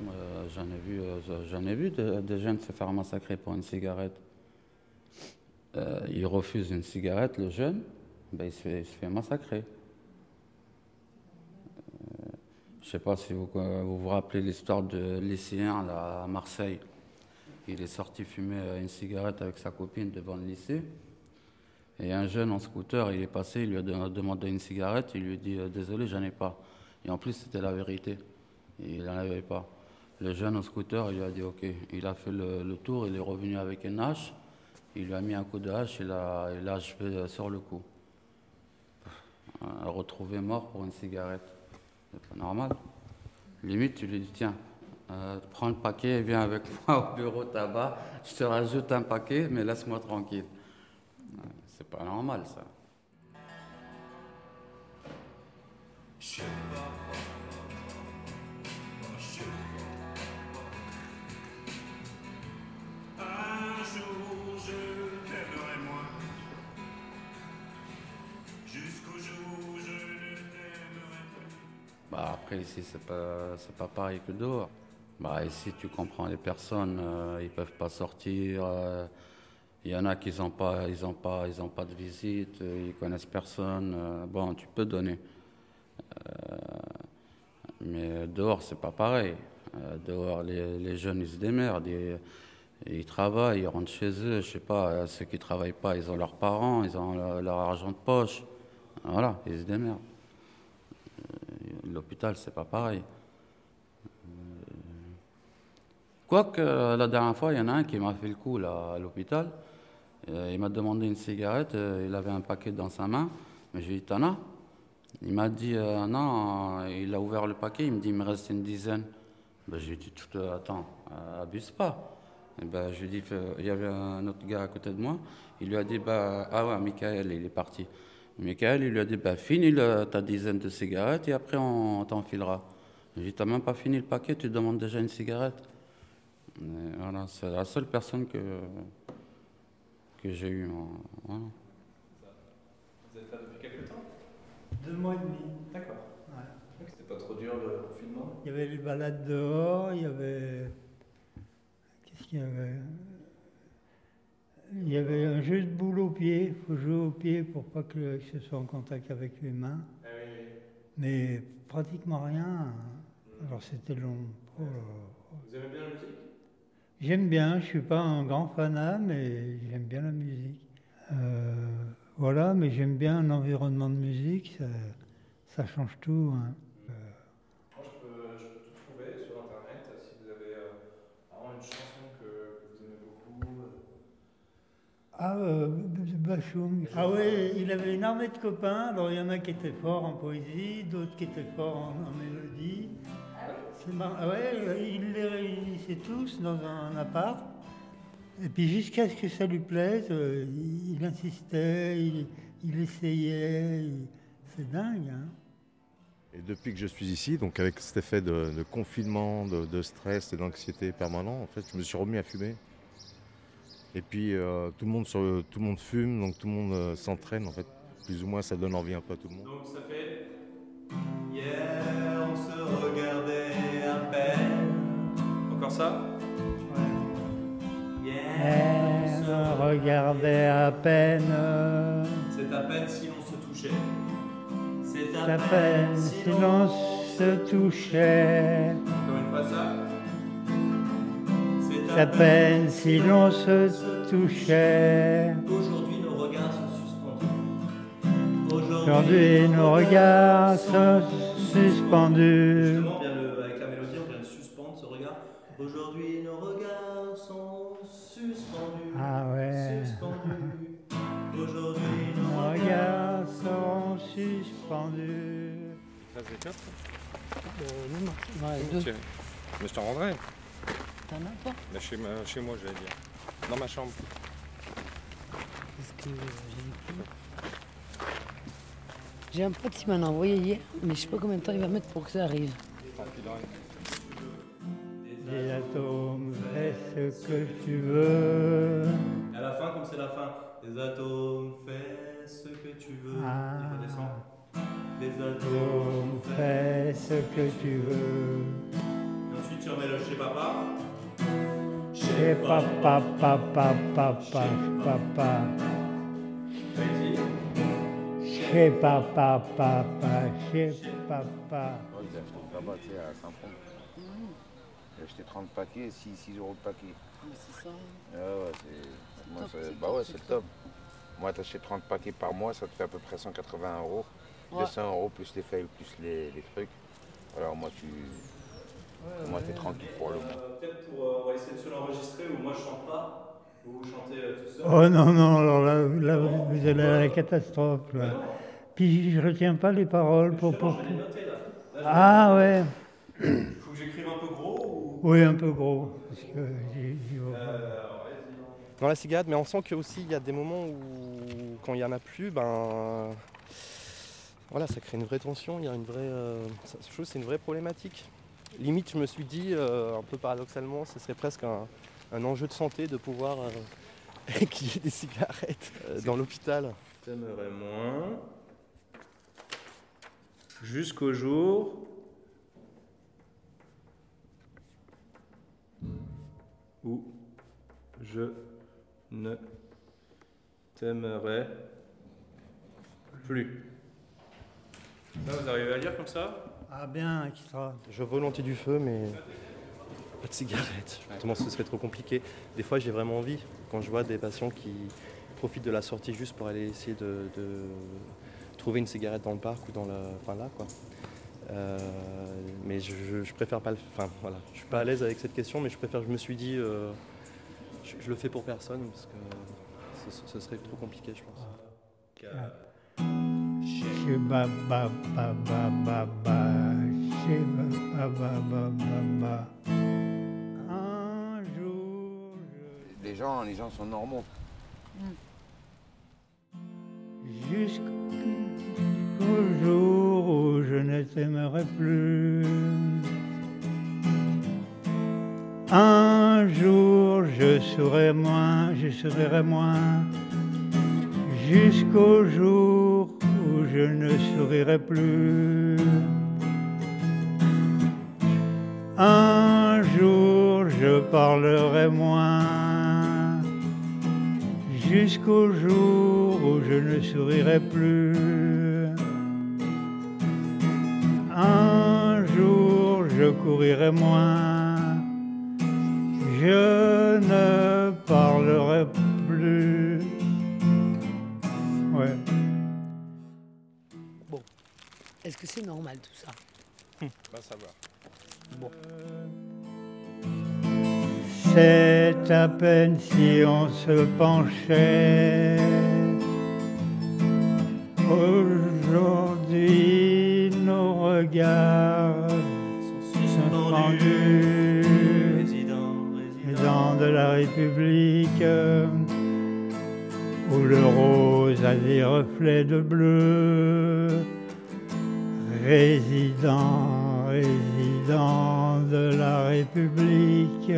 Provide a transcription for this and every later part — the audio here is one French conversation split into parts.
moi, j'en ai vu, euh, j'en ai vu des jeunes se faire massacrer pour une cigarette. Euh, il refuse une cigarette, le jeune, ben, il, se fait, massacrer. Euh, je ne sais pas si vous, vous rappelez l'histoire de lycéen à Marseille. Il est sorti fumer une cigarette avec sa copine devant le lycée. Et un jeune en scooter, il est passé, il lui a demandé une cigarette, il lui a dit Désolé, j'en ai pas. Et en plus, c'était la vérité. Il n'en avait pas. Le jeune en scooter, il lui a dit OK. Il a fait le, tour, il est revenu avec une hache. Il lui a mis un coup de hache et l'a achevé sur le coup. Retrouvé mort pour une cigarette. C'est pas normal. Limite, tu lui dis tiens, euh, prends le paquet et viens avec moi au bureau tabac. Je te rajoute un paquet, mais laisse-moi tranquille. C'est pas normal ça. Bah après ici c'est pas pas pareil que dehors. Bah ici tu comprends les personnes, euh, ils peuvent pas sortir. il euh, y en a qui n'ont pas ils ont pas ils ont pas de visite, euh, ils connaissent personne. bon tu peux donner. mais dehors c'est pas pareil. dehors les, les, jeunes ils se démerdent. Ils, ils travaillent, ils rentrent chez eux, je sais pas, ceux qui travaillent pas, ils ont leurs parents, ils ont leur, leur argent de poche. Voilà, ils se démerdent. L'hôpital, c'est pas pareil. Quoique, la dernière fois, il y en a un qui m'a fait le coup là, à l'hôpital. Il m'a demandé une cigarette, il avait un paquet dans sa main, mais j'ai dit T'en as? Il m'a dit euh, Non, il a ouvert le paquet, il me dit Il me reste une dizaine. Ben, j'ai dit Attends, euh, abuse pas. Et ben, je dit Il y avait un autre gars à côté de moi, il lui a dit bah, Ah ouais, Michael, il est parti. Michael, il lui a dit bah, Finis ta dizaine de cigarettes et après on t'enfilera. J'ai dit T'as même pas fini le paquet, tu demandes déjà une cigarette. voilà, c'est la seule personne que, que j'ai eue. Voilà. Vous êtes là depuis quelques temps? Deux mois et demi. D'accord. Ouais. C'était pas trop dur le confinement? Il y avait les balades dehors, il y avait. Qu'est-ce qu'il y avait? Il y avait un jeu de boule au pied. Il faut jouer au pied pour pas que ce soit en contact avec les mains. Ah Mais pratiquement rien. Alors c'était long. Oh Vous aimez bien la musique? J'aime bien. Je suis pas un grand fanat, mais j'aime bien la musique. Euh, voilà, mais j'aime bien un environnement de musique. Ça, ça change tout. Hein. Ah, euh. Ah oui, il avait une armée de copains. Alors il y en a qui étaient forts en poésie, d'autres qui étaient forts en, mélodie. C'est Ah ouais, il les réunissait tous dans un appart. Et puis jusqu'à ce que ça lui plaise, euh, il, insistait, il, essayait. C'est dingue. Hein. et depuis que je suis ici, donc avec cet effet de, confinement, de, de, stress et d'anxiété permanent, en fait, je me suis remis à fumer. Et puis euh, tout, le monde sur, tout le monde fume, donc tout le monde euh, s'entraîne en fait. Plus ou moins ça donne envie un peu à tout le monde. Donc ça fait Hier on se regardait à peine. Encore ça? Ouais. Hier on se regardait à peine. C'est à peine si on se touchait. C'est à, peine, si l'on se touchait. À peine si l'on se touchait. Aujourd'hui nos regards sont suspendus. Aujourd'hui nos regards sont suspendus. Justement, bien le, avec la mélodie, on vient de suspendre ce regard. Aujourd'hui nos regards sont suspendus. Ah ouais. Suspendus. Aujourd'hui nos regards sont suspendus. Ça c'est quatre euh, Non, non, ouais, deux. Mais je t'en rendrai. T'en as pas Là, chez, ma, chez moi, j'allais dire. Dans ma chambre. Qu'est-ce que j'ai J'ai un pote qui m'en a envoyé hier, mais je sais pas combien de temps il va mettre pour que ça arrive. Des atomes, fais ce que tu veux. Et à la fin, comme c'est la fin, des atomes, fais ce que tu veux. Ah. Des atomes, fais ce que tu veux. Et ensuite, tu remets le chez papa. Chez papa, papa, papa, papa. Vas-y. Chez papa, papa, chez papa. Oh, il a acheté là-bas, tu sais, à Saint-Fond. Il a acheté 30 paquets, 6, 6 euros le paquet. C'est ça. Ah ouais, c'est. moi, bah ouais, c'est le top. top. Moi, t'achètes 30 paquets par mois, ça te fait à peu près 180 euros. Ouais. 200 euros plus les feuilles, plus les, les trucs. Alors, moi, tu. Moi, t'es tranquille pour le. Euh, Peut-être pour. euh, on va essayer de se l'enregistrer où moi je chante pas. Ou vous chantez euh, tout seul. Oh non, non, alors là, là vous allez à la catastrophe. Là. Puis je retiens pas les paroles pour. Pour... je vais les noter là. Ah ouais, Il faut que j'écrive un peu gros ou? oui, un peu gros. Parce que j'y- j'y vois pas. Euh, dans la cigarette, mais on sent que aussi il y a des moments où quand il y en a plus, ben voilà, ça crée une vraie tension, il y a une vraie, euh, ça- je trouve que c'est une vraie problématique. Limite, je me suis dit, euh, un peu paradoxalement, ce serait presque un, un enjeu de santé de pouvoir euh, qu'il y ait des cigarettes euh, dans l'hôpital. T'aimerais moins. Jusqu'au jour. Où je ne t'aimerais plus. Ça, vous arrivez à lire comme ça? Ah bien, extra. Je volontiers du feu, mais pas de cigarette. Justement, ce serait trop compliqué. Des fois, j'ai vraiment envie, quand je vois des patients qui profitent de la sortie juste pour aller essayer de, de trouver une cigarette dans le parc ou dans la. Enfin là, quoi. Euh, mais je, je- je préfère pas le. Enfin voilà, je suis pas à l'aise avec cette question, mais je préfère. Je me suis dit, euh, je, je le fais pour personne parce que ce, ce serait trop compliqué, je pense. Un jour, je- Les gens, les gens sont normaux. jusqu'au jour où je ne t'aimerai plus. Un jour, je serai moins, je sourirai moins, jusqu'au jour je ne sourirai plus. Un jour, je parlerai moins, jusqu'au jour où je ne sourirai plus. Un jour, je courirai moins, je ne parlerai plus. Est-ce que c'est normal tout ça Va savoir. C'est à peine si on se penchait. Aujourd'hui, nos regards sont. Résident, Président de la République, où le rose a des reflets de bleu. Résident, résident de la République,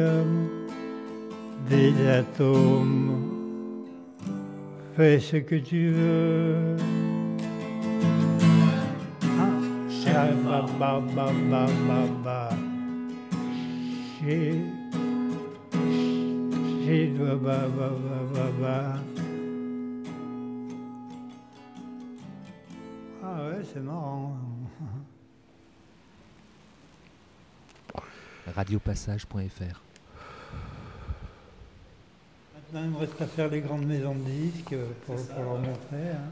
des atomes, fais ce que tu veux. Ah. Ah ouais, c'est marrant. radiopassage.fr Maintenant, il me reste à faire les grandes maisons de disques pour, pour leur montrer. hein.